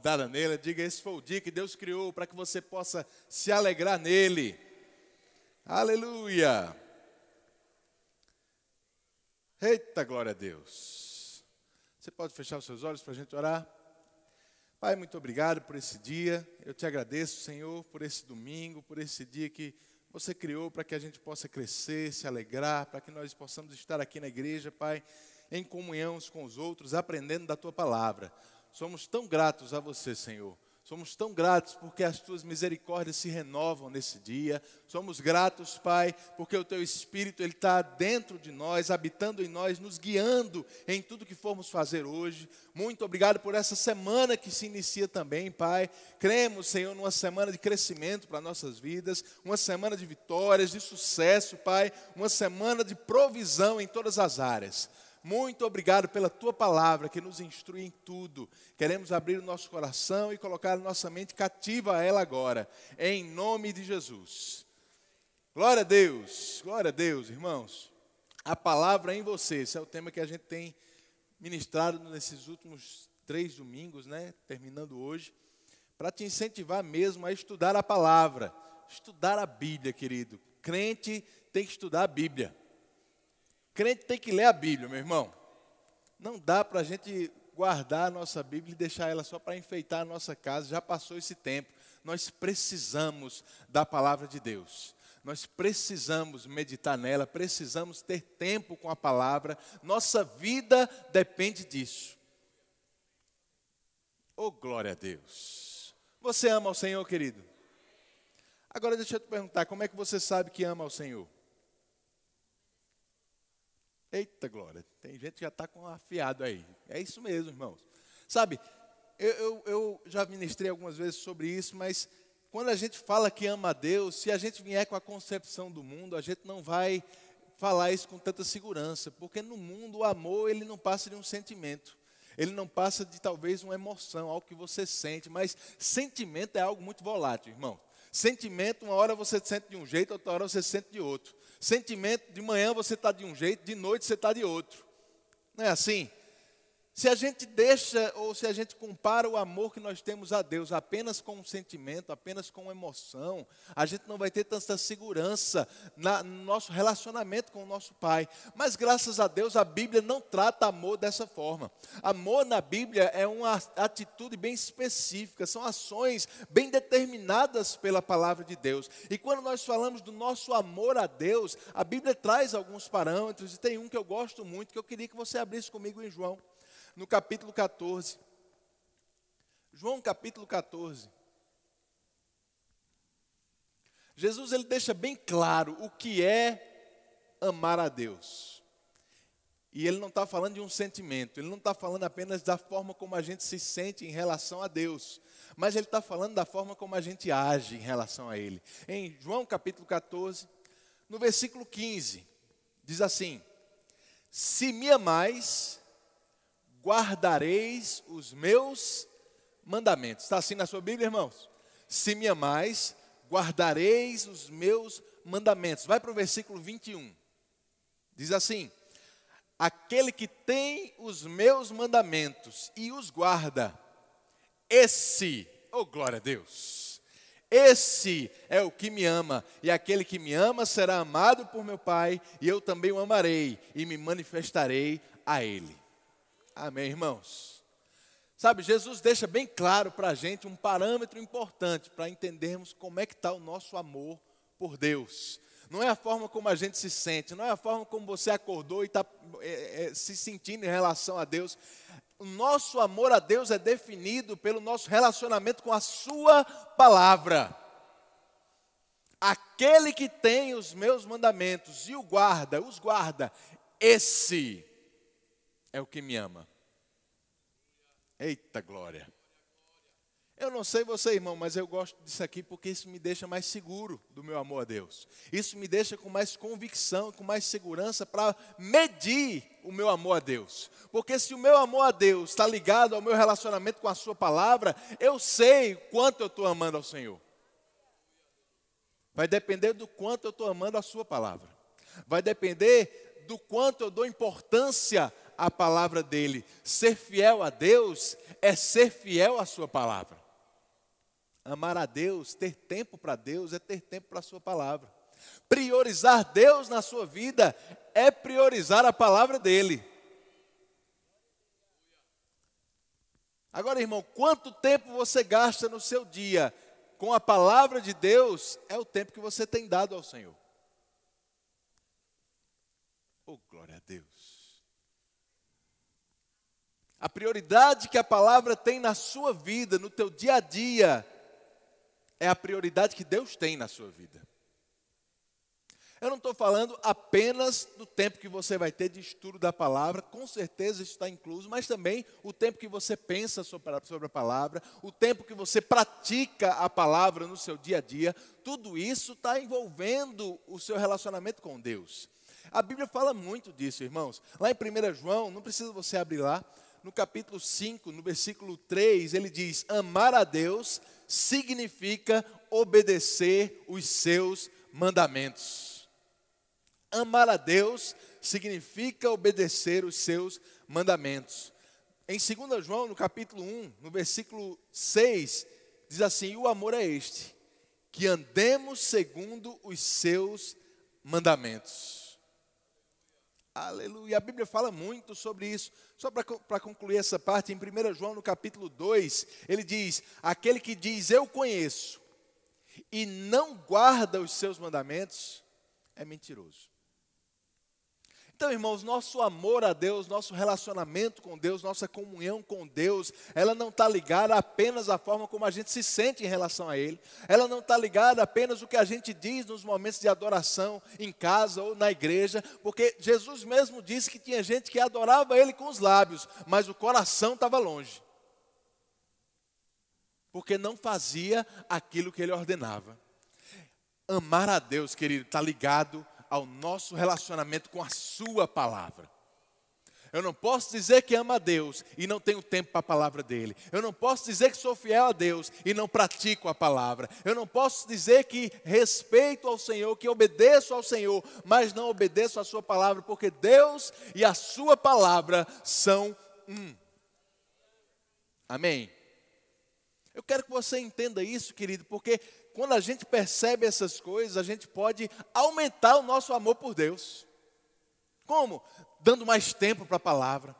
guardada nele. Diga: esse foi o dia que Deus criou para que você possa se alegrar nele. Aleluia. Eita, glória a Deus. Você pode fechar os seus olhos para a gente orar? Pai, muito obrigado por esse dia. Eu te agradeço, Senhor, por esse domingo, por esse dia que você criou para que a gente possa crescer, se alegrar, para que nós possamos estar aqui na igreja, Pai, em comunhão com os outros, aprendendo da tua palavra. Somos tão gratos a você, Senhor. Somos tão gratos porque as tuas misericórdias se renovam nesse dia. Somos gratos, Pai, porque o teu Espírito ele está dentro de nós, habitando em nós, nos guiando em tudo que formos fazer hoje. Muito obrigado por essa semana que se inicia também, Pai. Cremos, Senhor, numa semana de crescimento para nossas vidas, uma semana de vitórias, de sucesso, Pai, uma semana de provisão em todas as áreas. Muito obrigado pela tua palavra que nos instrui em tudo. Queremos abrir o nosso coração e colocar a nossa mente cativa a ela agora, em nome de Jesus. Glória a Deus, glória a Deus, irmãos. A palavra em você, esse é o tema que a gente tem ministrado nesses últimos três domingos, né? Terminando hoje, para te incentivar mesmo a estudar a palavra, estudar a Bíblia, querido. Crente tem que estudar a Bíblia. Crente tem que ler a Bíblia, meu irmão. Não dá para a gente guardar a nossa Bíblia e deixar ela só para enfeitar a nossa casa, já passou esse tempo. Nós precisamos da palavra de Deus. Nós precisamos meditar nela, precisamos ter tempo com a palavra. Nossa vida depende disso. Oh, glória a Deus. Você ama o Senhor, querido? Agora deixa eu te perguntar, como é que você sabe que ama o Senhor? Eita glória, tem gente que já está com afiado aí. É isso mesmo, irmãos. Sabe, eu, eu, eu, já ministrei algumas vezes sobre isso, mas quando a gente fala que ama a Deus, se a gente vier com a concepção do mundo, a gente não vai falar isso com tanta segurança, porque no mundo o amor ele não passa de um sentimento. Ele não passa de talvez uma emoção, algo que você sente, mas sentimento é algo muito volátil, irmão. Sentimento, uma hora você sente de um jeito, outra hora você sente de outro. Sentimento, de manhã você está de um jeito, de noite você está de outro. Não é assim? Se a gente deixa ou se a gente compara o amor que nós temos a Deus apenas com um sentimento, apenas com uma emoção, a gente não vai ter tanta segurança na, no nosso relacionamento com o nosso Pai. Mas graças a Deus a Bíblia não trata amor dessa forma. Amor na Bíblia é uma atitude bem específica, são ações bem determinadas pela palavra de Deus. E quando nós falamos do nosso amor a Deus, a Bíblia traz alguns parâmetros, e tem um que eu gosto muito, que eu queria que você abrisse comigo em João no capítulo 14. João capítulo 14. Jesus ele deixa bem claro o que é amar a Deus. E ele não está falando de um sentimento, ele não está falando apenas da forma como a gente se sente em relação a Deus, mas ele está falando da forma como a gente age em relação a Ele. Em João capítulo 14, no versículo 15, diz assim: Se me amais, guardareis os meus mandamentos. Está assim na sua Bíblia, irmãos? Se me amais, guardareis os meus mandamentos. Vai para o versículo 21. Diz assim: Aquele que tem os meus mandamentos e os guarda, esse, oh glória a Deus, esse é o que me ama, e aquele que me ama será amado por meu Pai, e eu também o amarei e me manifestarei a ele. Amém, irmãos? Sabe, Jesus deixa bem claro para a gente um parâmetro importante para entendermos como é que está o nosso amor por Deus. Não é a forma como a gente se sente, não é a forma como você acordou e está é, é, se sentindo em relação a Deus. O nosso amor a Deus é definido pelo nosso relacionamento com a Sua palavra. Aquele que tem os meus mandamentos e o guarda, os guarda, esse é o que me ama. Eita glória. Eu não sei você, irmão, mas eu gosto disso aqui porque isso me deixa mais seguro do meu amor a Deus. Isso me deixa com mais convicção, com mais segurança para medir o meu amor a Deus. Porque se o meu amor a Deus está ligado ao meu relacionamento com a Sua palavra, eu sei quanto eu estou amando ao Senhor. Vai depender do quanto eu estou amando a Sua palavra. Vai depender do quanto eu dou importância a palavra dele. Ser fiel a Deus é ser fiel à sua palavra. Amar a Deus, ter tempo para Deus, é ter tempo para a sua palavra. Priorizar Deus na sua vida é priorizar a palavra dele. Agora, irmão, quanto tempo você gasta no seu dia com a palavra de Deus é o tempo que você tem dado ao Senhor. Oh, glória a Deus. A prioridade que a palavra tem na sua vida, no teu dia a dia, é a prioridade que Deus tem na sua vida. Eu não estou falando apenas do tempo que você vai ter de estudo da palavra, com certeza isso está incluso, mas também o tempo que você pensa sobre a palavra, o tempo que você pratica a palavra no seu dia a dia, tudo isso está envolvendo o seu relacionamento com Deus. A Bíblia fala muito disso, irmãos. Lá em 1 João, não precisa você abrir lá, no capítulo 5, no versículo 3, ele diz: Amar a Deus significa obedecer os seus mandamentos. Amar a Deus significa obedecer os seus mandamentos. Em 2 João, no capítulo 1, no versículo 6, diz assim: O amor é este, que andemos segundo os seus mandamentos. Aleluia. A Bíblia fala muito sobre isso. Só para concluir essa parte, em 1 João, no capítulo 2, ele diz: Aquele que diz eu conheço e não guarda os seus mandamentos é mentiroso. Então, irmãos, nosso amor a Deus, nosso relacionamento com Deus, nossa comunhão com Deus, ela não está ligada apenas à forma como a gente se sente em relação a Ele, ela não está ligada apenas o que a gente diz nos momentos de adoração em casa ou na igreja, porque Jesus mesmo disse que tinha gente que adorava Ele com os lábios, mas o coração estava longe, porque não fazia aquilo que Ele ordenava. Amar a Deus, querido, está ligado ao nosso relacionamento com a Sua palavra. Eu não posso dizer que amo a Deus e não tenho tempo para a palavra dele. Eu não posso dizer que sou fiel a Deus e não pratico a palavra. Eu não posso dizer que respeito ao Senhor, que obedeço ao Senhor, mas não obedeço a Sua palavra, porque Deus e a Sua palavra são um. Amém? Eu quero que você entenda isso, querido, porque quando a gente percebe essas coisas, a gente pode aumentar o nosso amor por Deus. Como? Dando mais tempo para a palavra,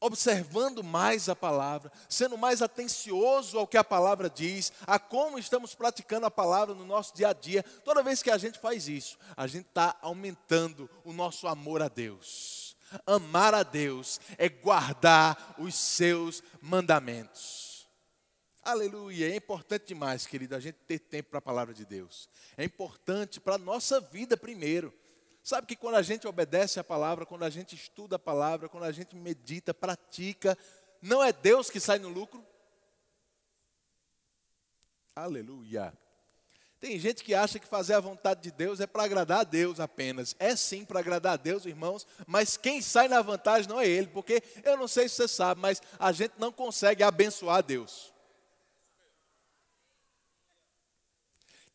observando mais a palavra, sendo mais atencioso ao que a palavra diz, a como estamos praticando a palavra no nosso dia a dia. Toda vez que a gente faz isso, a gente está aumentando o nosso amor a Deus. Amar a Deus é guardar os seus mandamentos. Aleluia. É importante demais, querido, a gente ter tempo para a palavra de Deus. É importante para a nossa vida primeiro. Sabe que quando a gente obedece a palavra, quando a gente estuda a palavra, quando a gente medita, pratica, não é Deus que sai no lucro? Aleluia. Tem gente que acha que fazer a vontade de Deus é para agradar a Deus apenas. É sim para agradar a Deus, irmãos, mas quem sai na vantagem não é Ele, porque eu não sei se você sabe, mas a gente não consegue abençoar Deus.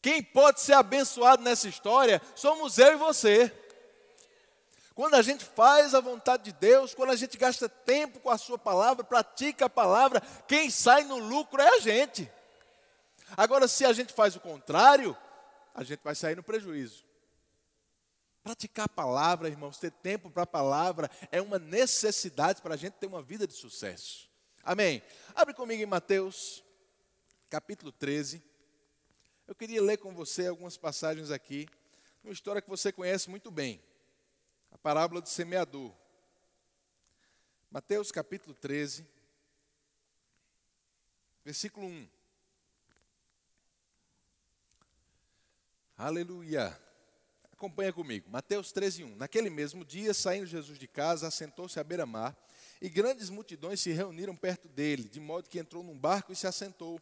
Quem pode ser abençoado nessa história somos eu e você. Quando a gente faz a vontade de Deus, quando a gente gasta tempo com a Sua palavra, pratica a palavra, quem sai no lucro é a gente. Agora, se a gente faz o contrário, a gente vai sair no prejuízo. Praticar a palavra, irmãos, ter tempo para a palavra é uma necessidade para a gente ter uma vida de sucesso. Amém? Abre comigo em Mateus, capítulo 13. Eu queria ler com você algumas passagens aqui, uma história que você conhece muito bem, a parábola do semeador. Mateus capítulo 13, versículo 1. Aleluia. Acompanha comigo. Mateus 13, 1. Naquele mesmo dia, saindo Jesus de casa, assentou-se à beira-mar, e grandes multidões se reuniram perto dele, de modo que entrou num barco e se assentou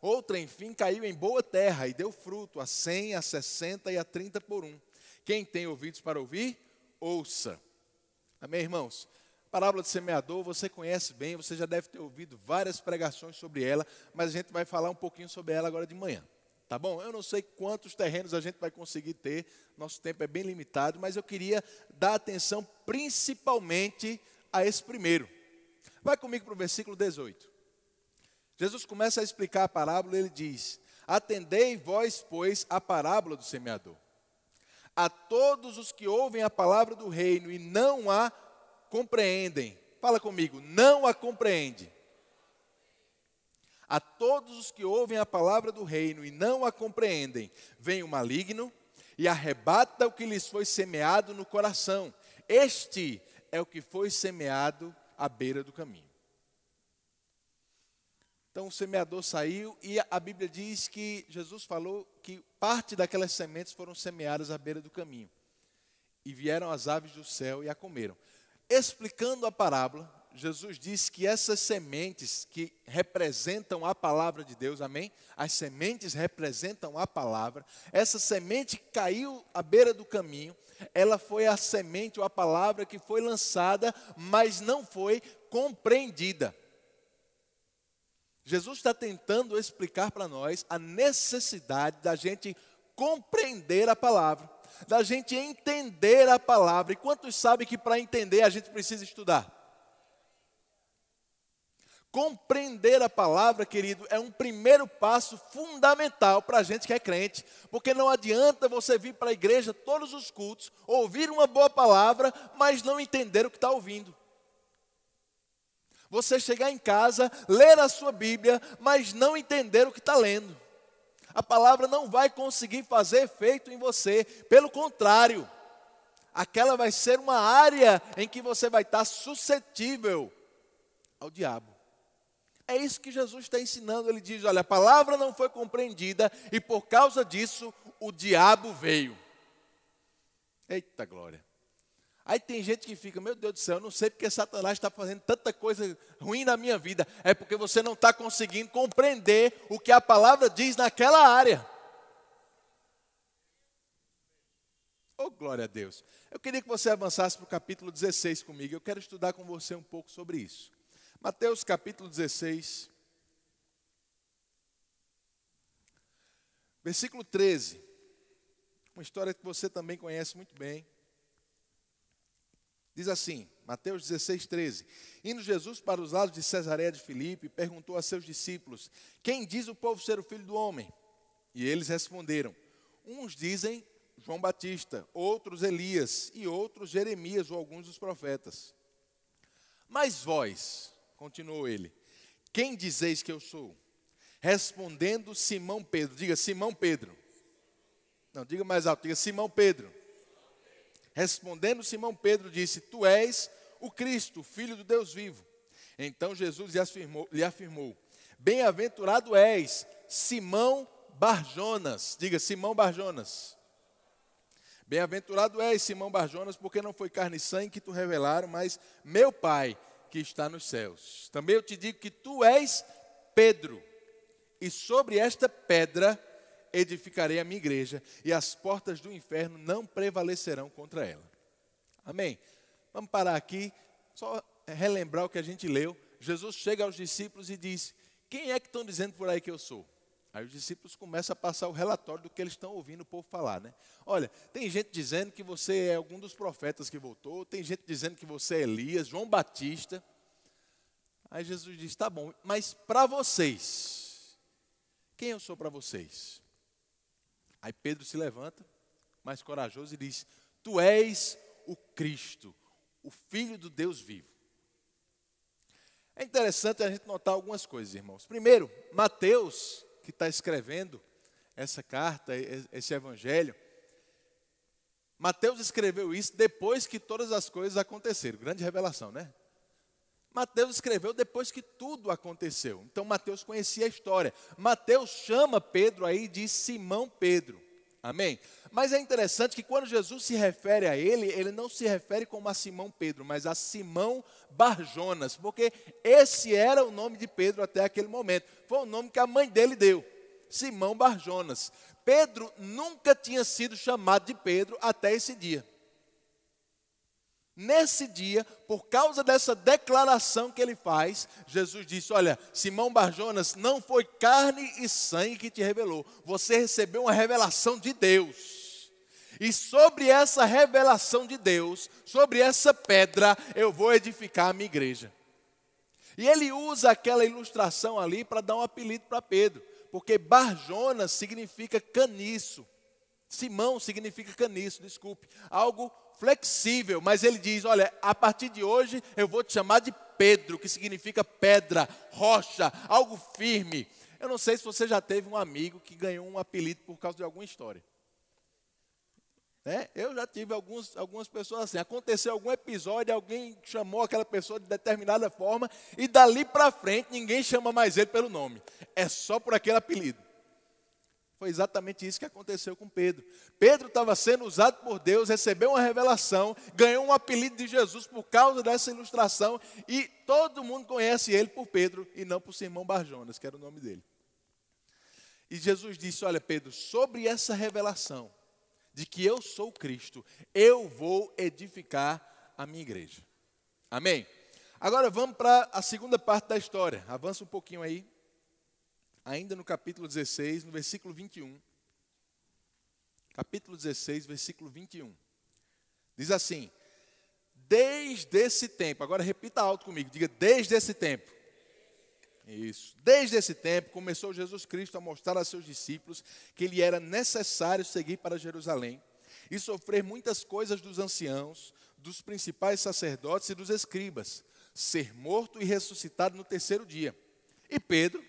Outra, enfim, caiu em boa terra e deu fruto a cem, a sessenta e a trinta por um. Quem tem ouvidos para ouvir, ouça. Amém, irmãos? parábola de semeador, você conhece bem, você já deve ter ouvido várias pregações sobre ela, mas a gente vai falar um pouquinho sobre ela agora de manhã. Tá bom? Eu não sei quantos terrenos a gente vai conseguir ter, nosso tempo é bem limitado, mas eu queria dar atenção principalmente a esse primeiro. Vai comigo para o versículo 18. Jesus começa a explicar a parábola ele diz: Atendei vós, pois, a parábola do semeador. A todos os que ouvem a palavra do reino e não a compreendem. Fala comigo, não a compreende. A todos os que ouvem a palavra do reino e não a compreendem, vem o maligno e arrebata o que lhes foi semeado no coração. Este é o que foi semeado à beira do caminho. Então o semeador saiu e a Bíblia diz que Jesus falou que parte daquelas sementes foram semeadas à beira do caminho. E vieram as aves do céu e a comeram. Explicando a parábola, Jesus disse que essas sementes que representam a palavra de Deus, amém? As sementes representam a palavra. Essa semente caiu à beira do caminho, ela foi a semente ou a palavra que foi lançada, mas não foi compreendida. Jesus está tentando explicar para nós a necessidade da gente compreender a palavra da gente entender a palavra. E quantos sabem que para entender a gente precisa estudar? Compreender a palavra, querido, é um primeiro passo fundamental para a gente que é crente, porque não adianta você vir para a igreja todos os cultos, ouvir uma boa palavra, mas não entender o que está ouvindo. Você chegar em casa, ler a sua Bíblia, mas não entender o que está lendo a palavra não vai conseguir fazer efeito em você. Pelo contrário, aquela vai ser uma área em que você vai estar suscetível ao diabo. É isso que Jesus está ensinando. Ele diz: olha, a palavra não foi compreendida e por causa disso o diabo veio. Eita glória! Aí tem gente que fica, meu Deus do céu, eu não sei porque Satanás está fazendo tanta coisa ruim na minha vida. É porque você não está conseguindo compreender o que a palavra diz naquela área. Oh, glória a Deus. Eu queria que você avançasse para o capítulo 16 comigo. Eu quero estudar com você um pouco sobre isso. Mateus capítulo 16. Versículo 13. Uma história que você também conhece muito bem. Diz assim, Mateus 16, 13. Indo Jesus para os lados de Cesareia de Filipe, perguntou a seus discípulos: Quem diz o povo ser o filho do homem? E eles responderam: Uns dizem João Batista, outros Elias, e outros Jeremias ou alguns dos profetas. Mas vós, continuou ele, quem dizeis que eu sou? Respondendo Simão Pedro, diga Simão Pedro. Não, diga mais alto, diga Simão Pedro. Respondendo Simão Pedro disse: Tu és o Cristo, filho do Deus vivo. Então Jesus lhe afirmou: afirmou Bem-aventurado és, Simão Barjonas. Diga, Simão Barjonas. Bem-aventurado és, Simão Barjonas, porque não foi carne e sangue que tu revelaram, mas meu Pai que está nos céus. Também eu te digo que tu és Pedro, e sobre esta pedra edificarei a minha igreja e as portas do inferno não prevalecerão contra ela. Amém? Vamos parar aqui, só relembrar o que a gente leu. Jesus chega aos discípulos e diz: Quem é que estão dizendo por aí que eu sou? Aí os discípulos começam a passar o relatório do que eles estão ouvindo o povo falar, né? Olha, tem gente dizendo que você é algum dos profetas que voltou, tem gente dizendo que você é Elias, João Batista. Aí Jesus diz: Tá bom, mas para vocês, quem eu sou para vocês? Aí Pedro se levanta, mais corajoso, e diz: Tu és o Cristo, o Filho do Deus vivo. É interessante a gente notar algumas coisas, irmãos. Primeiro, Mateus, que está escrevendo essa carta, esse evangelho, Mateus escreveu isso depois que todas as coisas aconteceram. Grande revelação, né? Mateus escreveu depois que tudo aconteceu. Então Mateus conhecia a história. Mateus chama Pedro aí de Simão Pedro. Amém? Mas é interessante que quando Jesus se refere a ele, ele não se refere como a Simão Pedro, mas a Simão Barjonas, porque esse era o nome de Pedro até aquele momento. Foi o nome que a mãe dele deu, Simão Barjonas. Pedro nunca tinha sido chamado de Pedro até esse dia. Nesse dia, por causa dessa declaração que ele faz, Jesus disse: Olha, Simão Barjonas, não foi carne e sangue que te revelou, você recebeu uma revelação de Deus. E sobre essa revelação de Deus, sobre essa pedra, eu vou edificar a minha igreja. E ele usa aquela ilustração ali para dar um apelido para Pedro, porque Barjonas significa caniço. Simão significa caniço, desculpe, algo flexível, mas ele diz: Olha, a partir de hoje eu vou te chamar de Pedro, que significa pedra, rocha, algo firme. Eu não sei se você já teve um amigo que ganhou um apelido por causa de alguma história. Né? Eu já tive alguns, algumas pessoas assim. Aconteceu algum episódio, alguém chamou aquela pessoa de determinada forma, e dali para frente ninguém chama mais ele pelo nome. É só por aquele apelido. Foi exatamente isso que aconteceu com Pedro. Pedro estava sendo usado por Deus, recebeu uma revelação, ganhou um apelido de Jesus por causa dessa ilustração, e todo mundo conhece ele por Pedro e não por Simão Barjonas, que era o nome dele. E Jesus disse: Olha, Pedro, sobre essa revelação de que eu sou Cristo, eu vou edificar a minha igreja. Amém? Agora vamos para a segunda parte da história. Avança um pouquinho aí ainda no capítulo 16, no versículo 21. Capítulo 16, versículo 21. Diz assim: Desde esse tempo, agora repita alto comigo, diga: desde esse tempo. Isso. Desde esse tempo começou Jesus Cristo a mostrar a seus discípulos que lhe era necessário seguir para Jerusalém e sofrer muitas coisas dos anciãos, dos principais sacerdotes e dos escribas, ser morto e ressuscitado no terceiro dia. E Pedro,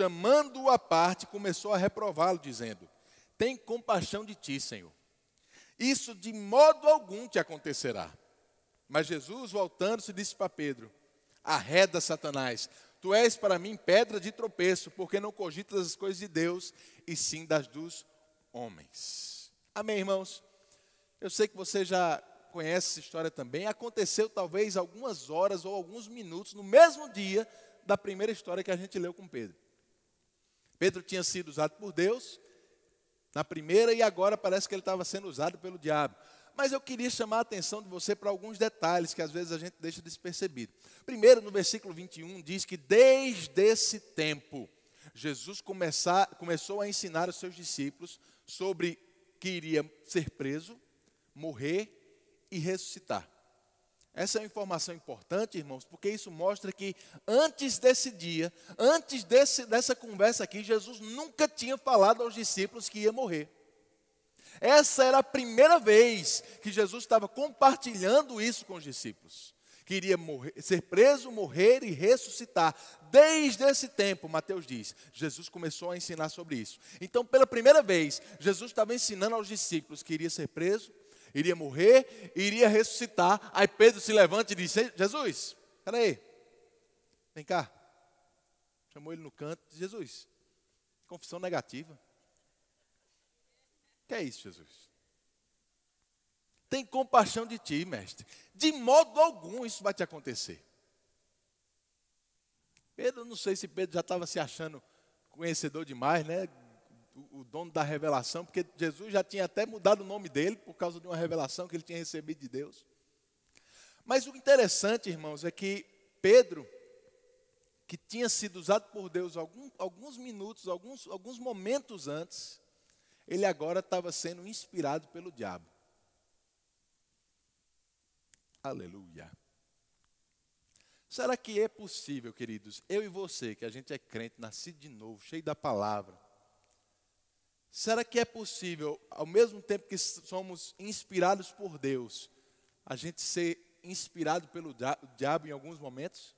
chamando-o à parte, começou a reprová-lo, dizendo: Tem compaixão de ti, Senhor. Isso de modo algum te acontecerá. Mas Jesus, voltando-se, disse para Pedro: Arreda, Satanás, tu és para mim pedra de tropeço, porque não cogitas as coisas de Deus, e sim das dos homens. Amém, irmãos? Eu sei que você já conhece essa história também. Aconteceu talvez algumas horas ou alguns minutos no mesmo dia da primeira história que a gente leu com Pedro. Pedro tinha sido usado por Deus na primeira e agora parece que ele estava sendo usado pelo diabo. Mas eu queria chamar a atenção de você para alguns detalhes que às vezes a gente deixa despercebido. Primeiro, no versículo 21, diz que desde esse tempo, Jesus começar, começou a ensinar os seus discípulos sobre que iria ser preso, morrer e ressuscitar. Essa é uma informação importante, irmãos, porque isso mostra que antes desse dia, antes desse, dessa conversa aqui, Jesus nunca tinha falado aos discípulos que ia morrer. Essa era a primeira vez que Jesus estava compartilhando isso com os discípulos. Que iria morrer, ser preso, morrer e ressuscitar. Desde esse tempo, Mateus diz, Jesus começou a ensinar sobre isso. Então, pela primeira vez, Jesus estava ensinando aos discípulos que iria ser preso, iria morrer, iria ressuscitar. Aí Pedro se levanta e diz: Jesus, peraí, vem cá. Chamou ele no canto e Jesus, confissão negativa. Que é isso, Jesus? Tem compaixão de ti, mestre. De modo algum isso vai te acontecer. Pedro, não sei se Pedro já estava se achando conhecedor demais, né? O, dono da revelação, porque Jesus já tinha até mudado o nome dele por causa de uma revelação que ele tinha recebido de Deus. Mas o interessante, irmãos, é que Pedro, que tinha sido usado por Deus algum, alguns minutos, alguns, alguns momentos antes, ele agora estava sendo inspirado pelo diabo. Aleluia. Será que é possível, queridos, eu e você, que a gente é crente, nascido de novo, cheio da palavra, Será que é possível, ao mesmo tempo que somos inspirados por Deus, a gente ser inspirado pelo diabo em alguns momentos?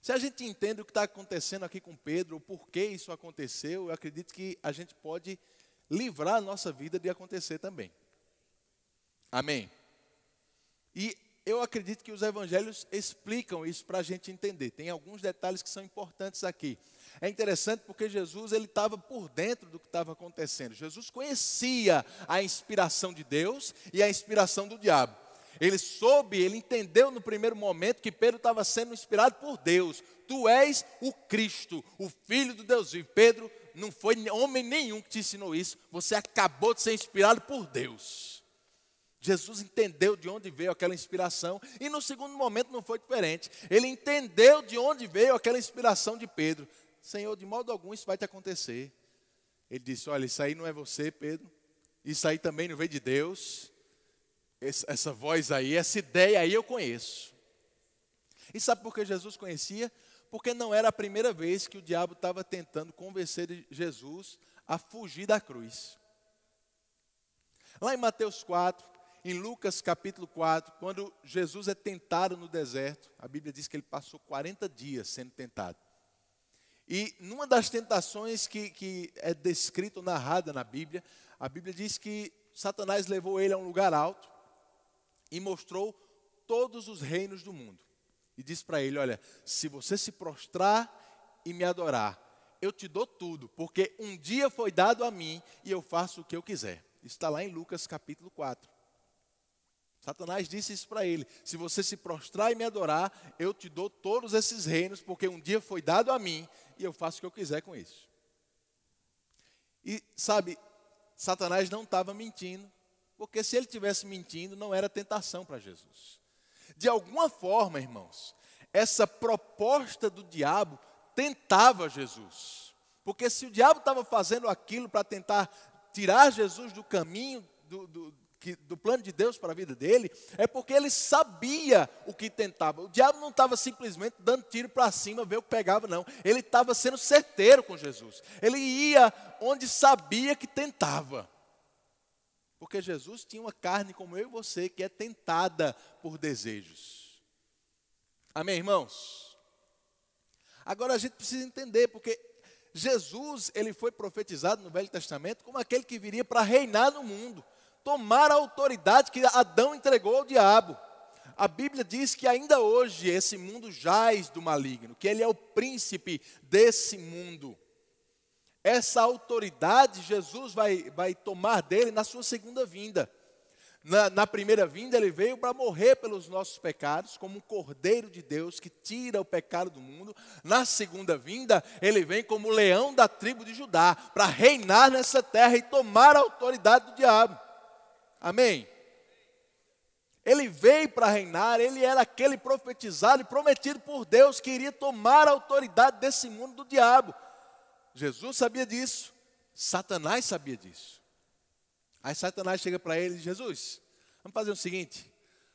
Se a gente entende o que está acontecendo aqui com Pedro, o porquê isso aconteceu, eu acredito que a gente pode livrar a nossa vida de acontecer também. Amém? E eu acredito que os evangelhos explicam isso para a gente entender. Tem alguns detalhes que são importantes aqui. É interessante porque Jesus ele estava por dentro do que estava acontecendo. Jesus conhecia a inspiração de Deus e a inspiração do diabo. Ele soube, ele entendeu no primeiro momento que Pedro estava sendo inspirado por Deus. Tu és o Cristo, o Filho do Deus vivo. Pedro, não foi homem nenhum que te ensinou isso. Você acabou de ser inspirado por Deus. Jesus entendeu de onde veio aquela inspiração e no segundo momento não foi diferente. Ele entendeu de onde veio aquela inspiração de Pedro. Senhor, de modo algum isso vai te acontecer. Ele disse: Olha, isso aí não é você, Pedro. Isso aí também não veio de Deus. Essa voz aí, essa ideia aí eu conheço. E sabe por que Jesus conhecia? Porque não era a primeira vez que o diabo estava tentando convencer Jesus a fugir da cruz. Lá em Mateus 4, em Lucas capítulo 4, quando Jesus é tentado no deserto, a Bíblia diz que ele passou 40 dias sendo tentado. E numa das tentações que, que é descrita, narrada na Bíblia, a Bíblia diz que Satanás levou ele a um lugar alto e mostrou todos os reinos do mundo. E disse para ele: Olha, se você se prostrar e me adorar, eu te dou tudo, porque um dia foi dado a mim e eu faço o que eu quiser. Está lá em Lucas capítulo 4. Satanás disse isso para ele: Se você se prostrar e me adorar, eu te dou todos esses reinos, porque um dia foi dado a mim e eu faço o que eu quiser com isso. E sabe, Satanás não estava mentindo, porque se ele tivesse mentindo, não era tentação para Jesus. De alguma forma, irmãos, essa proposta do diabo tentava Jesus. Porque se o diabo estava fazendo aquilo para tentar tirar Jesus do caminho do, do, que, do plano de Deus para a vida dele, é porque ele sabia o que tentava. O diabo não estava simplesmente dando tiro para cima, ver o que pegava, não. Ele estava sendo certeiro com Jesus. Ele ia onde sabia que tentava. Porque Jesus tinha uma carne como eu e você, que é tentada por desejos. Amém, irmãos? Agora a gente precisa entender, porque Jesus, ele foi profetizado no Velho Testamento como aquele que viria para reinar no mundo tomar a autoridade que Adão entregou ao diabo. A Bíblia diz que ainda hoje esse mundo jaz do maligno, que ele é o príncipe desse mundo. Essa autoridade Jesus vai, vai tomar dele na sua segunda vinda. Na, na primeira vinda, ele veio para morrer pelos nossos pecados, como um cordeiro de Deus que tira o pecado do mundo. Na segunda vinda, ele vem como leão da tribo de Judá, para reinar nessa terra e tomar a autoridade do diabo. Amém? Ele veio para reinar, ele era aquele profetizado e prometido por Deus que iria tomar a autoridade desse mundo do diabo. Jesus sabia disso, Satanás sabia disso. Aí Satanás chega para ele e diz: Jesus, vamos fazer o seguinte,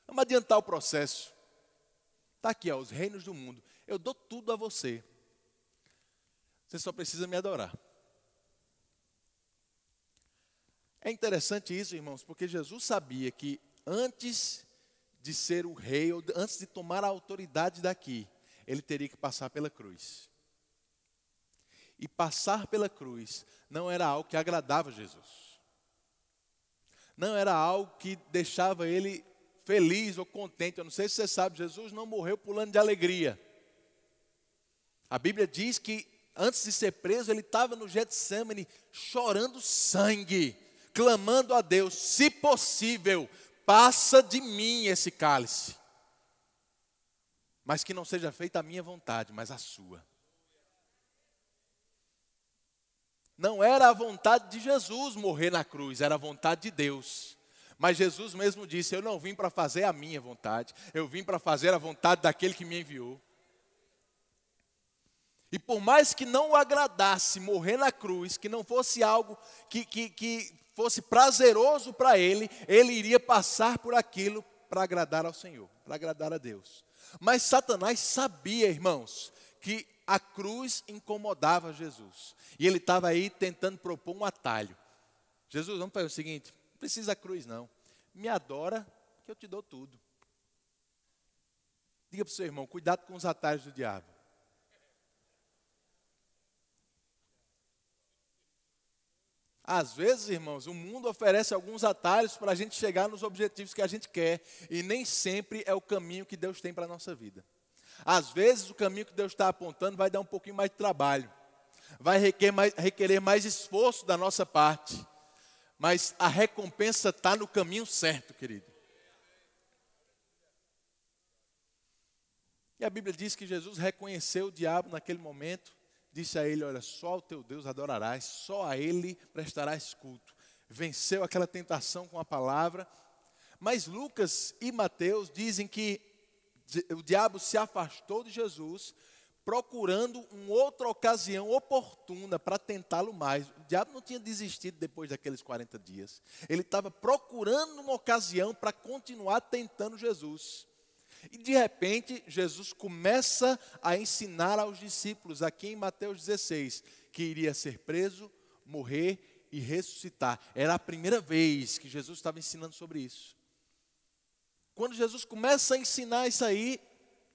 vamos adiantar o processo. Está aqui, ó, os reinos do mundo. Eu dou tudo a você. Você só precisa me adorar. É interessante isso, irmãos, porque Jesus sabia que antes de ser o rei, antes de tomar a autoridade daqui, ele teria que passar pela cruz. E passar pela cruz não era algo que agradava Jesus. Não era algo que deixava ele feliz ou contente. Eu não sei se você sabe, Jesus não morreu pulando de alegria. A Bíblia diz que antes de ser preso, ele estava no Getsemane chorando sangue clamando a Deus: se possível, passa de mim esse cálice. Mas que não seja feita a minha vontade, mas a sua. Não era a vontade de Jesus morrer na cruz, era a vontade de Deus. Mas Jesus mesmo disse: Eu não vim para fazer a minha vontade, eu vim para fazer a vontade daquele que me enviou. E por mais que não o agradasse morrer na cruz, que não fosse algo que, que, que fosse prazeroso para ele, ele iria passar por aquilo para agradar ao Senhor, para agradar a Deus. Mas Satanás sabia, irmãos, que a cruz incomodava Jesus. E ele estava aí tentando propor um atalho. Jesus, vamos fazer o seguinte: não precisa cruz, não. Me adora, que eu te dou tudo. Diga para o seu irmão: cuidado com os atalhos do diabo. Às vezes, irmãos, o mundo oferece alguns atalhos para a gente chegar nos objetivos que a gente quer, e nem sempre é o caminho que Deus tem para a nossa vida. Às vezes, o caminho que Deus está apontando vai dar um pouquinho mais de trabalho, vai requerer mais, requerer mais esforço da nossa parte, mas a recompensa está no caminho certo, querido. E a Bíblia diz que Jesus reconheceu o diabo naquele momento, disse a ele: Olha, só o teu Deus adorarás, só a ele prestarás culto. Venceu aquela tentação com a palavra. Mas Lucas e Mateus dizem que o diabo se afastou de Jesus, procurando uma outra ocasião oportuna para tentá-lo mais. O diabo não tinha desistido depois daqueles 40 dias. Ele estava procurando uma ocasião para continuar tentando Jesus. E de repente, Jesus começa a ensinar aos discípulos, aqui em Mateus 16, que iria ser preso, morrer e ressuscitar. Era a primeira vez que Jesus estava ensinando sobre isso. Quando Jesus começa a ensinar isso aí,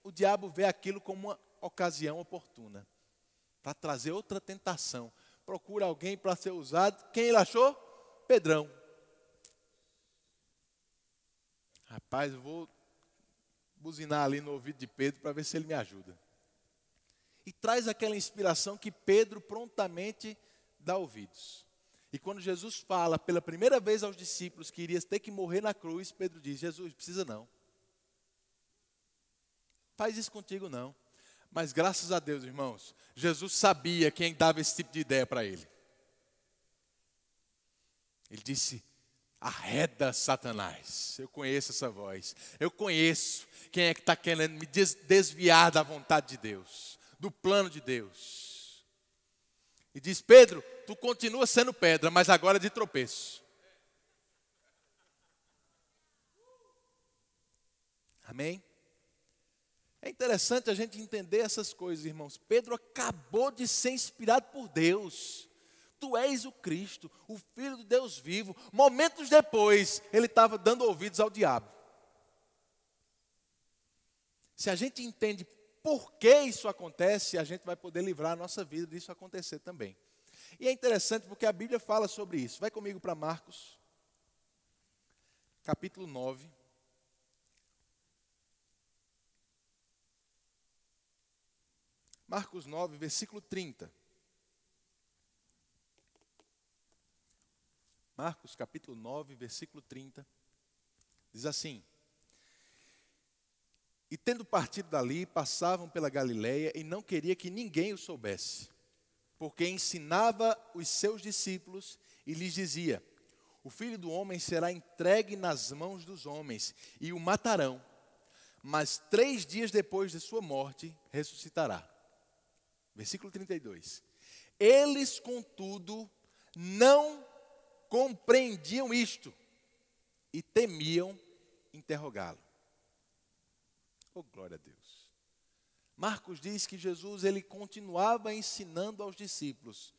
o diabo vê aquilo como uma ocasião oportuna para trazer outra tentação. Procura alguém para ser usado. Quem ele achou? Pedrão. Rapaz, eu vou buzinar ali no ouvido de Pedro para ver se ele me ajuda. E traz aquela inspiração que Pedro prontamente dá ouvidos. E quando Jesus fala pela primeira vez aos discípulos que iria ter que morrer na cruz, Pedro diz: Jesus, precisa não. Faz isso contigo não. Mas graças a Deus, irmãos, Jesus sabia quem dava esse tipo de ideia para ele. Ele disse: Arreda Satanás. Eu conheço essa voz. Eu conheço quem é que está querendo me desviar da vontade de Deus, do plano de Deus. E diz: Pedro, tu continua sendo pedra, mas agora de tropeço. Amém? É interessante a gente entender essas coisas, irmãos. Pedro acabou de ser inspirado por Deus. Tu és o Cristo, o Filho de Deus vivo. Momentos depois, ele estava dando ouvidos ao diabo. Se a gente entende por que isso acontece, a gente vai poder livrar a nossa vida disso acontecer também. E é interessante porque a Bíblia fala sobre isso. Vai comigo para Marcos, capítulo 9. Marcos 9, versículo 30. Marcos capítulo 9, versículo 30. Diz assim: E tendo partido dali, passavam pela Galileia e não queria que ninguém o soubesse, porque ensinava os seus discípulos e lhes dizia: O filho do homem será entregue nas mãos dos homens e o matarão, mas três dias depois de sua morte ressuscitará. Versículo 32. Eles, contudo, não compreendiam isto e temiam interrogá-lo. Oh, glória a Deus. Marcos diz que Jesus ele continuava ensinando aos discípulos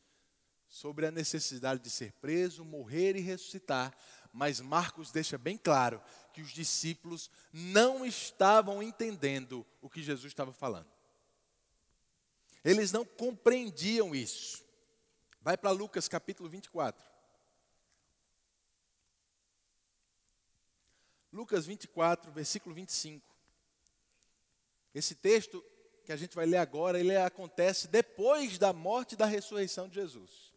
sobre a necessidade de ser preso, morrer e ressuscitar, mas Marcos deixa bem claro que os discípulos não estavam entendendo o que Jesus estava falando. Eles não compreendiam isso. Vai para Lucas capítulo 24. Lucas 24, versículo 25. Esse texto que a gente vai ler agora, ele acontece depois da morte e da ressurreição de Jesus.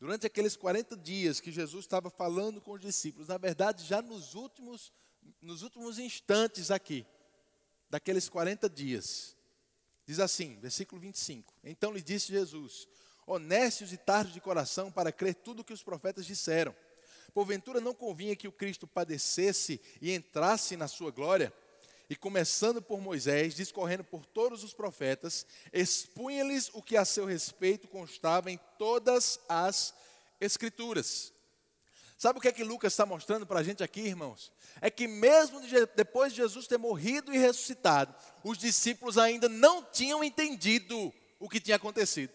Durante aqueles 40 dias que Jesus estava falando com os discípulos, na verdade, já nos últimos, nos últimos instantes aqui, daqueles 40 dias, diz assim, versículo 25: Então lhe disse Jesus: Honestos e tardos de coração para crer tudo o que os profetas disseram. Porventura não convinha que o Cristo padecesse e entrasse na sua glória? E começando por Moisés, discorrendo por todos os profetas, expunha-lhes o que a seu respeito constava em todas as Escrituras. Sabe o que é que Lucas está mostrando para a gente aqui, irmãos? É que mesmo depois de Jesus ter morrido e ressuscitado, os discípulos ainda não tinham entendido o que tinha acontecido.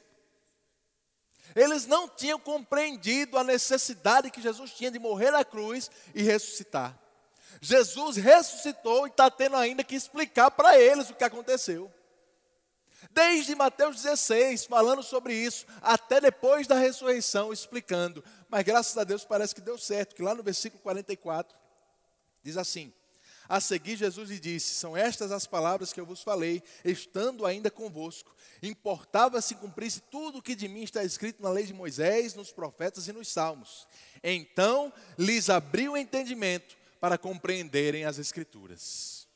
Eles não tinham compreendido a necessidade que Jesus tinha de morrer na cruz e ressuscitar. Jesus ressuscitou e está tendo ainda que explicar para eles o que aconteceu. Desde Mateus 16, falando sobre isso, até depois da ressurreição, explicando. Mas graças a Deus parece que deu certo, que lá no versículo 44 diz assim: A seguir, Jesus lhe disse: São estas as palavras que eu vos falei, estando ainda convosco. Importava se cumprisse tudo o que de mim está escrito na lei de Moisés, nos profetas e nos salmos. Então lhes abriu o entendimento para compreenderem as Escrituras.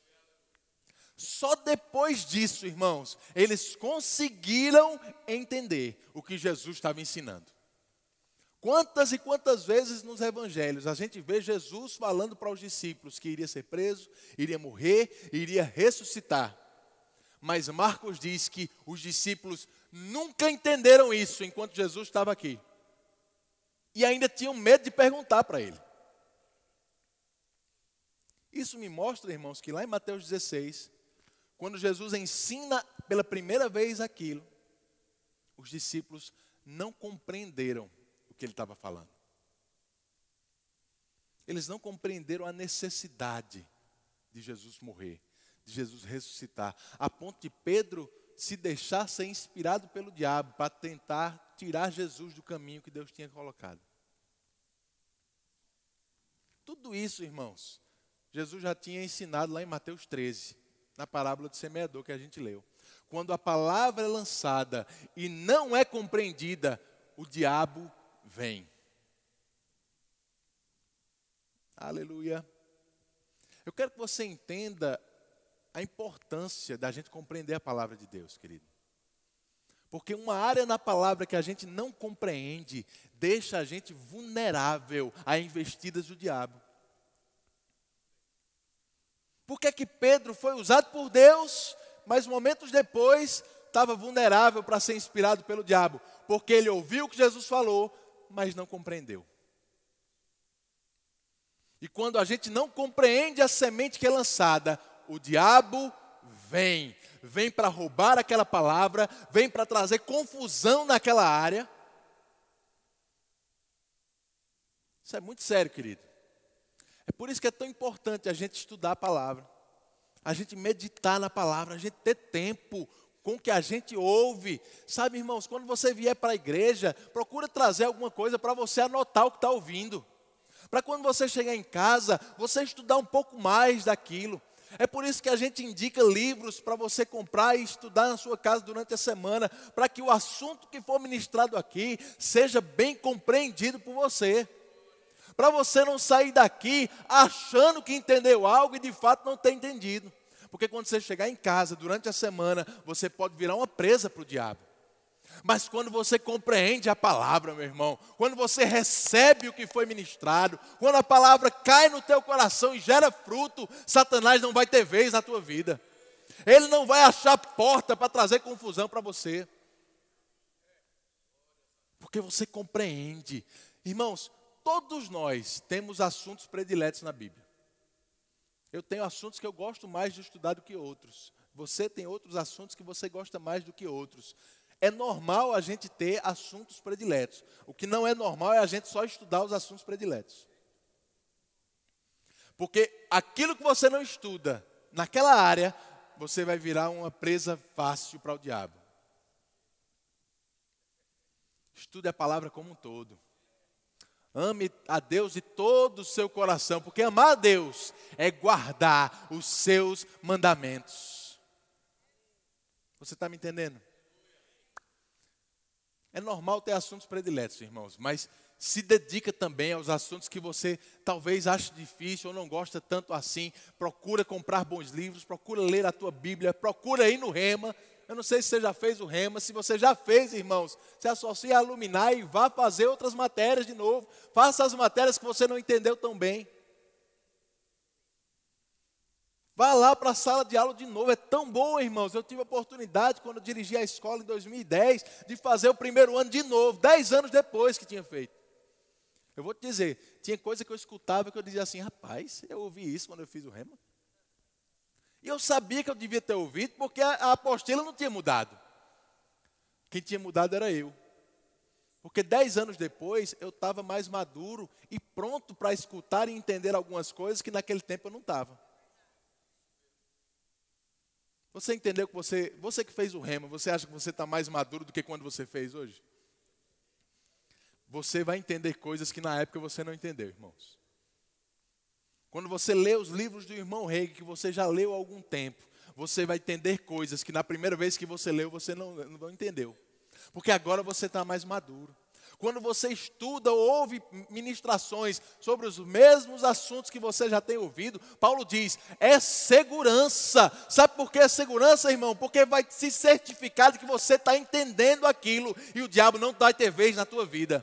Só depois disso, irmãos, eles conseguiram entender o que Jesus estava ensinando. Quantas e quantas vezes nos evangelhos a gente vê Jesus falando para os discípulos que iria ser preso, iria morrer, iria ressuscitar. Mas Marcos diz que os discípulos nunca entenderam isso enquanto Jesus estava aqui. E ainda tinham medo de perguntar para ele. Isso me mostra, irmãos, que lá em Mateus 16, quando Jesus ensina pela primeira vez aquilo, os discípulos não compreenderam o que ele estava falando. Eles não compreenderam a necessidade de Jesus morrer, de Jesus ressuscitar, a ponto de Pedro se deixar ser inspirado pelo diabo para tentar tirar Jesus do caminho que Deus tinha colocado. Tudo isso, irmãos, Jesus já tinha ensinado lá em Mateus 13 na parábola do semeador que a gente leu. Quando a palavra é lançada e não é compreendida, o diabo vem. Aleluia. Eu quero que você entenda a importância da gente compreender a palavra de Deus, querido. Porque uma área na palavra que a gente não compreende deixa a gente vulnerável a investidas do diabo. Por que, que Pedro foi usado por Deus, mas momentos depois estava vulnerável para ser inspirado pelo diabo? Porque ele ouviu o que Jesus falou, mas não compreendeu. E quando a gente não compreende a semente que é lançada, o diabo vem. Vem para roubar aquela palavra, vem para trazer confusão naquela área. Isso é muito sério, querido. É por isso que é tão importante a gente estudar a palavra, a gente meditar na palavra, a gente ter tempo com o que a gente ouve. Sabe, irmãos, quando você vier para a igreja, procura trazer alguma coisa para você anotar o que está ouvindo. Para quando você chegar em casa, você estudar um pouco mais daquilo. É por isso que a gente indica livros para você comprar e estudar na sua casa durante a semana, para que o assunto que for ministrado aqui seja bem compreendido por você para você não sair daqui achando que entendeu algo e de fato não ter entendido. Porque quando você chegar em casa durante a semana, você pode virar uma presa para o diabo. Mas quando você compreende a palavra, meu irmão, quando você recebe o que foi ministrado, quando a palavra cai no teu coração e gera fruto, Satanás não vai ter vez na tua vida. Ele não vai achar porta para trazer confusão para você. Porque você compreende. Irmãos, todos nós temos assuntos prediletos na Bíblia. Eu tenho assuntos que eu gosto mais de estudar do que outros. Você tem outros assuntos que você gosta mais do que outros. É normal a gente ter assuntos prediletos. O que não é normal é a gente só estudar os assuntos prediletos. Porque aquilo que você não estuda naquela área, você vai virar uma presa fácil para o diabo. Estude a palavra como um todo. Ame a Deus de todo o seu coração, porque amar a Deus é guardar os seus mandamentos. Você está me entendendo? É normal ter assuntos prediletos, irmãos, mas se dedica também aos assuntos que você talvez ache difícil ou não gosta tanto assim. Procura comprar bons livros, procura ler a tua Bíblia, procura ir no Rema, eu não sei se você já fez o rema, se você já fez, irmãos, se associe a Luminar e vá fazer outras matérias de novo. Faça as matérias que você não entendeu tão bem. Vá lá para a sala de aula de novo, é tão bom, irmãos. Eu tive a oportunidade, quando eu dirigi a escola em 2010, de fazer o primeiro ano de novo, dez anos depois que tinha feito. Eu vou te dizer, tinha coisa que eu escutava que eu dizia assim, rapaz, eu ouvi isso quando eu fiz o rema. E eu sabia que eu devia ter ouvido, porque a, apostila não tinha mudado. Quem tinha mudado era eu. Porque dez anos depois eu estava mais maduro e pronto para escutar e entender algumas coisas que naquele tempo eu não estava. Você entendeu que você, você que fez o rema, você acha que você está mais maduro do que quando você fez hoje? Você vai entender coisas que na época você não entendeu, irmãos. Quando você lê os livros do irmão Rei, que você já leu há algum tempo, você vai entender coisas que na primeira vez que você leu, você não, não entendeu. Porque agora você está mais maduro. Quando você estuda ou ouve ministrações sobre os mesmos assuntos que você já tem ouvido, Paulo diz: é segurança. Sabe por que é segurança, irmão? Porque vai se certificar de que você está entendendo aquilo e o diabo não vai ter vez na tua vida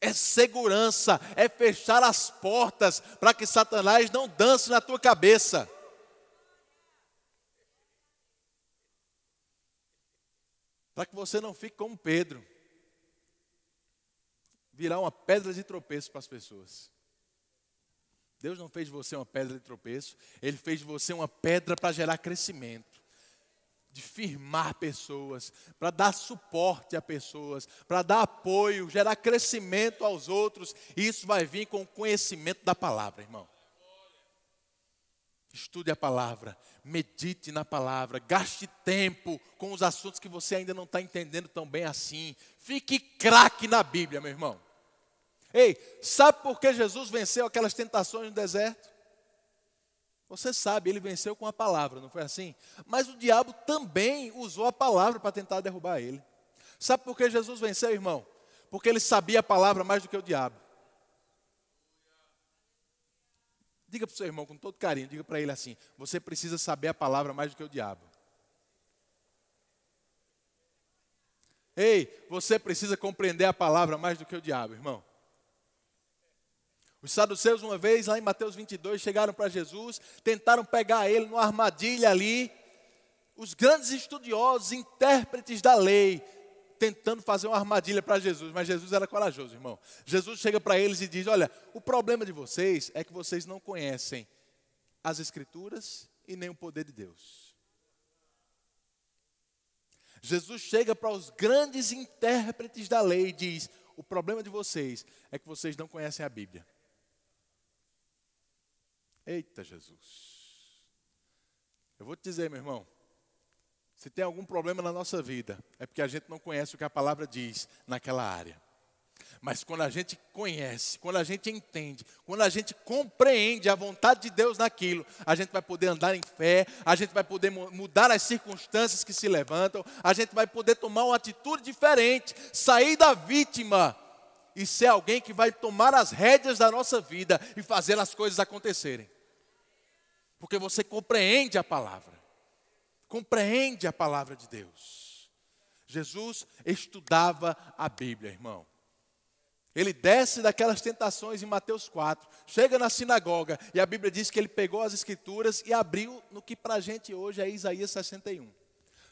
é segurança, é fechar as portas para que Satanás não dance na tua cabeça. Para que você não fique como Pedro, virar uma pedra de tropeço para as pessoas. Deus não fez de você uma pedra de tropeço, Ele fez de você uma pedra para gerar crescimento de firmar pessoas, para dar suporte a pessoas, para dar apoio, gerar crescimento aos outros. E isso vai vir com o conhecimento da palavra, irmão. Estude a palavra, medite na palavra, gaste tempo com os assuntos que você ainda não está entendendo tão bem assim. Fique craque na Bíblia, meu irmão. Ei, sabe por que Jesus venceu aquelas tentações no deserto? Você sabe, ele venceu com a palavra, não foi assim? Mas o diabo também usou a palavra para tentar derrubar ele. Sabe por que Jesus venceu, irmão? Porque ele sabia a palavra mais do que o diabo. Diga para o seu irmão com todo carinho, diga para ele assim: você precisa saber a palavra mais do que o diabo. Ei, você precisa compreender a palavra mais do que o diabo, irmão. Os saduceus, uma vez, lá em Mateus 22, chegaram para Jesus, tentaram pegar ele numa armadilha ali. Os grandes estudiosos, intérpretes da lei, tentando fazer uma armadilha para Jesus, mas Jesus era corajoso, irmão. Jesus chega para eles e diz: Olha, o problema de vocês é que vocês não conhecem as Escrituras e nem o poder de Deus. Jesus chega para os grandes intérpretes da lei e diz: O problema de vocês é que vocês não conhecem a Bíblia. Eita Jesus. Eu vou te dizer, meu irmão, se tem algum problema na nossa vida, é porque a gente não conhece o que a palavra diz naquela área. Mas quando a gente conhece, quando a gente entende, quando a gente compreende a vontade de Deus naquilo, a gente vai poder andar em fé, a gente vai poder mudar as circunstâncias que se levantam, a gente vai poder tomar uma atitude diferente, sair da vítima e ser alguém que vai tomar as rédeas da nossa vida e fazer as coisas acontecerem porque você compreende a palavra, compreende a palavra de Deus. Jesus estudava a Bíblia, irmão. Ele desce daquelas tentações em Mateus 4, chega na sinagoga e a Bíblia diz que ele pegou as Escrituras e abriu no que para a gente hoje é Isaías 61.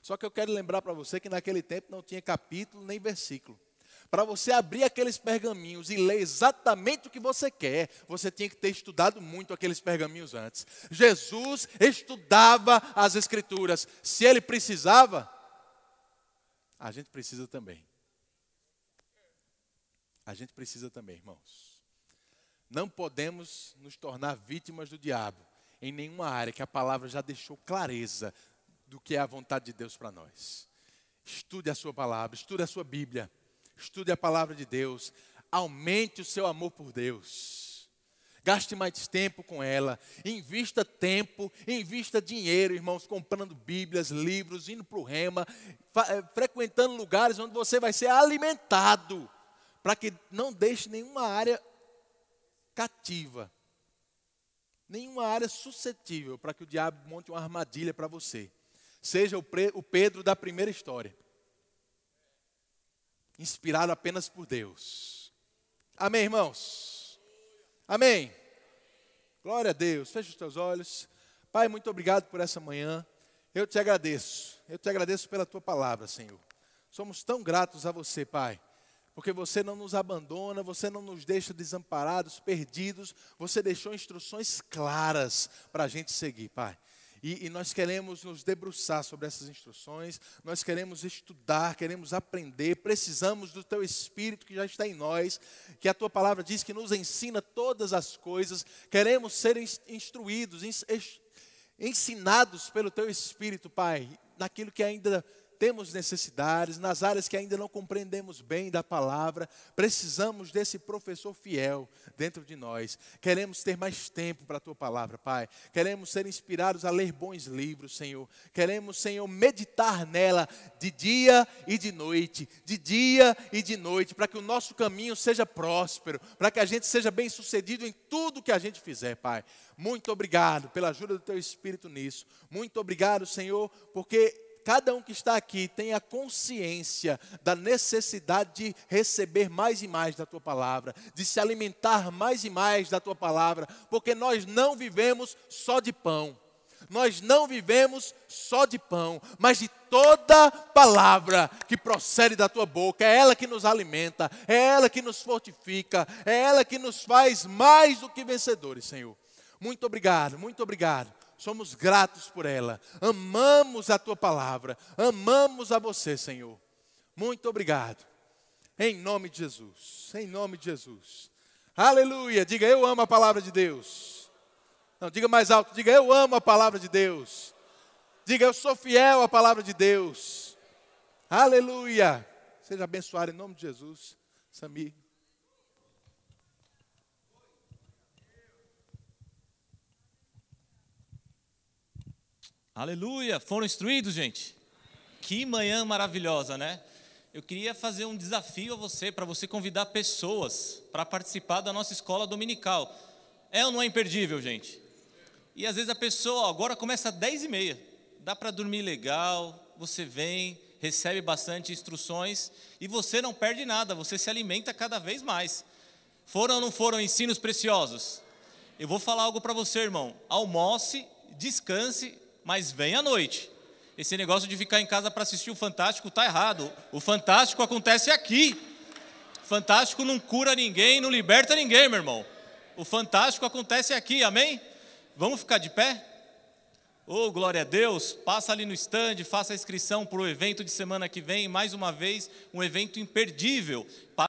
Só que eu quero lembrar para você que naquele tempo não tinha capítulo nem versículo. Para você abrir aqueles pergaminhos e ler exatamente o que você quer, você tinha que ter estudado muito aqueles pergaminhos antes. Jesus estudava as Escrituras. Se ele precisava, a gente precisa também. A gente precisa também, irmãos. Não podemos nos tornar vítimas do diabo em nenhuma área que a palavra já deixou clareza do que é a vontade de Deus para nós. Estude a sua palavra, estude a sua Bíblia estude a palavra de Deus, aumente o seu amor por Deus. Gaste mais tempo com ela, invista tempo, invista dinheiro, irmãos, comprando Bíblias, livros, indo para o rema, eh, frequentando lugares onde você vai ser alimentado, para que não deixe nenhuma área cativa, nenhuma área suscetível para que o diabo monte uma armadilha para você. Seja o Pedro da primeira história inspirado apenas por Deus. Amém, irmãos? Amém? Glória a Deus. Feche os teus olhos. Pai, muito obrigado por essa manhã. Eu te agradeço. Eu te agradeço pela tua palavra, Senhor. Somos tão gratos a você, Pai, porque você não nos abandona, você não nos deixa desamparados, perdidos. Você deixou instruções claras para a gente seguir, Pai. E, e, nós queremos nos debruçar sobre essas instruções, nós queremos estudar, queremos aprender, precisamos do Teu Espírito que já está em nós, que a Tua palavra diz que nos ensina todas as coisas, queremos ser instruídos, ensinados pelo Teu Espírito, Pai, naquilo que ainda temos necessidades, nas áreas que ainda não compreendemos bem da palavra, precisamos desse professor fiel dentro de nós. Queremos ter mais tempo para a tua palavra, Pai. Queremos ser inspirados a ler bons livros, Senhor. Queremos, Senhor, meditar nela de dia e de noite, de dia e de noite, para que o nosso caminho seja próspero, para que a gente seja bem-sucedido em tudo que a gente fizer, Pai. Muito obrigado pela ajuda do teu Espírito nisso. Muito obrigado, Senhor, porque cada um que está aqui tenha consciência da necessidade de receber mais e mais da tua palavra, de se alimentar mais e mais da tua palavra, porque nós não vivemos só de pão. Nós não vivemos só de pão, mas de toda palavra que procede da tua boca. É ela que nos alimenta, é ela que nos fortifica, é ela que nos faz mais do que vencedores, Senhor. Muito obrigado, muito obrigado somos gratos por ela, amamos a tua palavra, amamos a você, Senhor. Muito obrigado. Em nome de Jesus, em nome de Jesus. Aleluia. Diga, eu amo a palavra de Deus. Não, diga mais alto, diga, eu amo a palavra de Deus. Diga, eu sou fiel à palavra de Deus. Aleluia. Seja abençoado em nome de Jesus. Samir. Aleluia! Foram instruídos, gente? Que manhã maravilhosa, né? Eu queria fazer um desafio a você, para você convidar pessoas para participar da nossa escola dominical. É ou não é imperdível, gente? E às vezes a pessoa, agora começa às 10 e meia, dá para dormir legal, você vem, recebe bastante instruções e você não perde nada, você se alimenta cada vez mais. Foram ou não foram ensinos preciosos? Eu vou falar algo para você, irmão. Almoce, descanse mas vem à noite. Esse negócio de ficar em casa para assistir o Fantástico está errado. O Fantástico acontece aqui. O Fantástico não cura ninguém, não liberta ninguém, meu irmão. O Fantástico acontece aqui, amém? Vamos ficar de pé? Oh, glória a Deus! Passa ali no stand, faça a inscrição para o evento de semana que vem. Mais uma vez, um evento imperdível.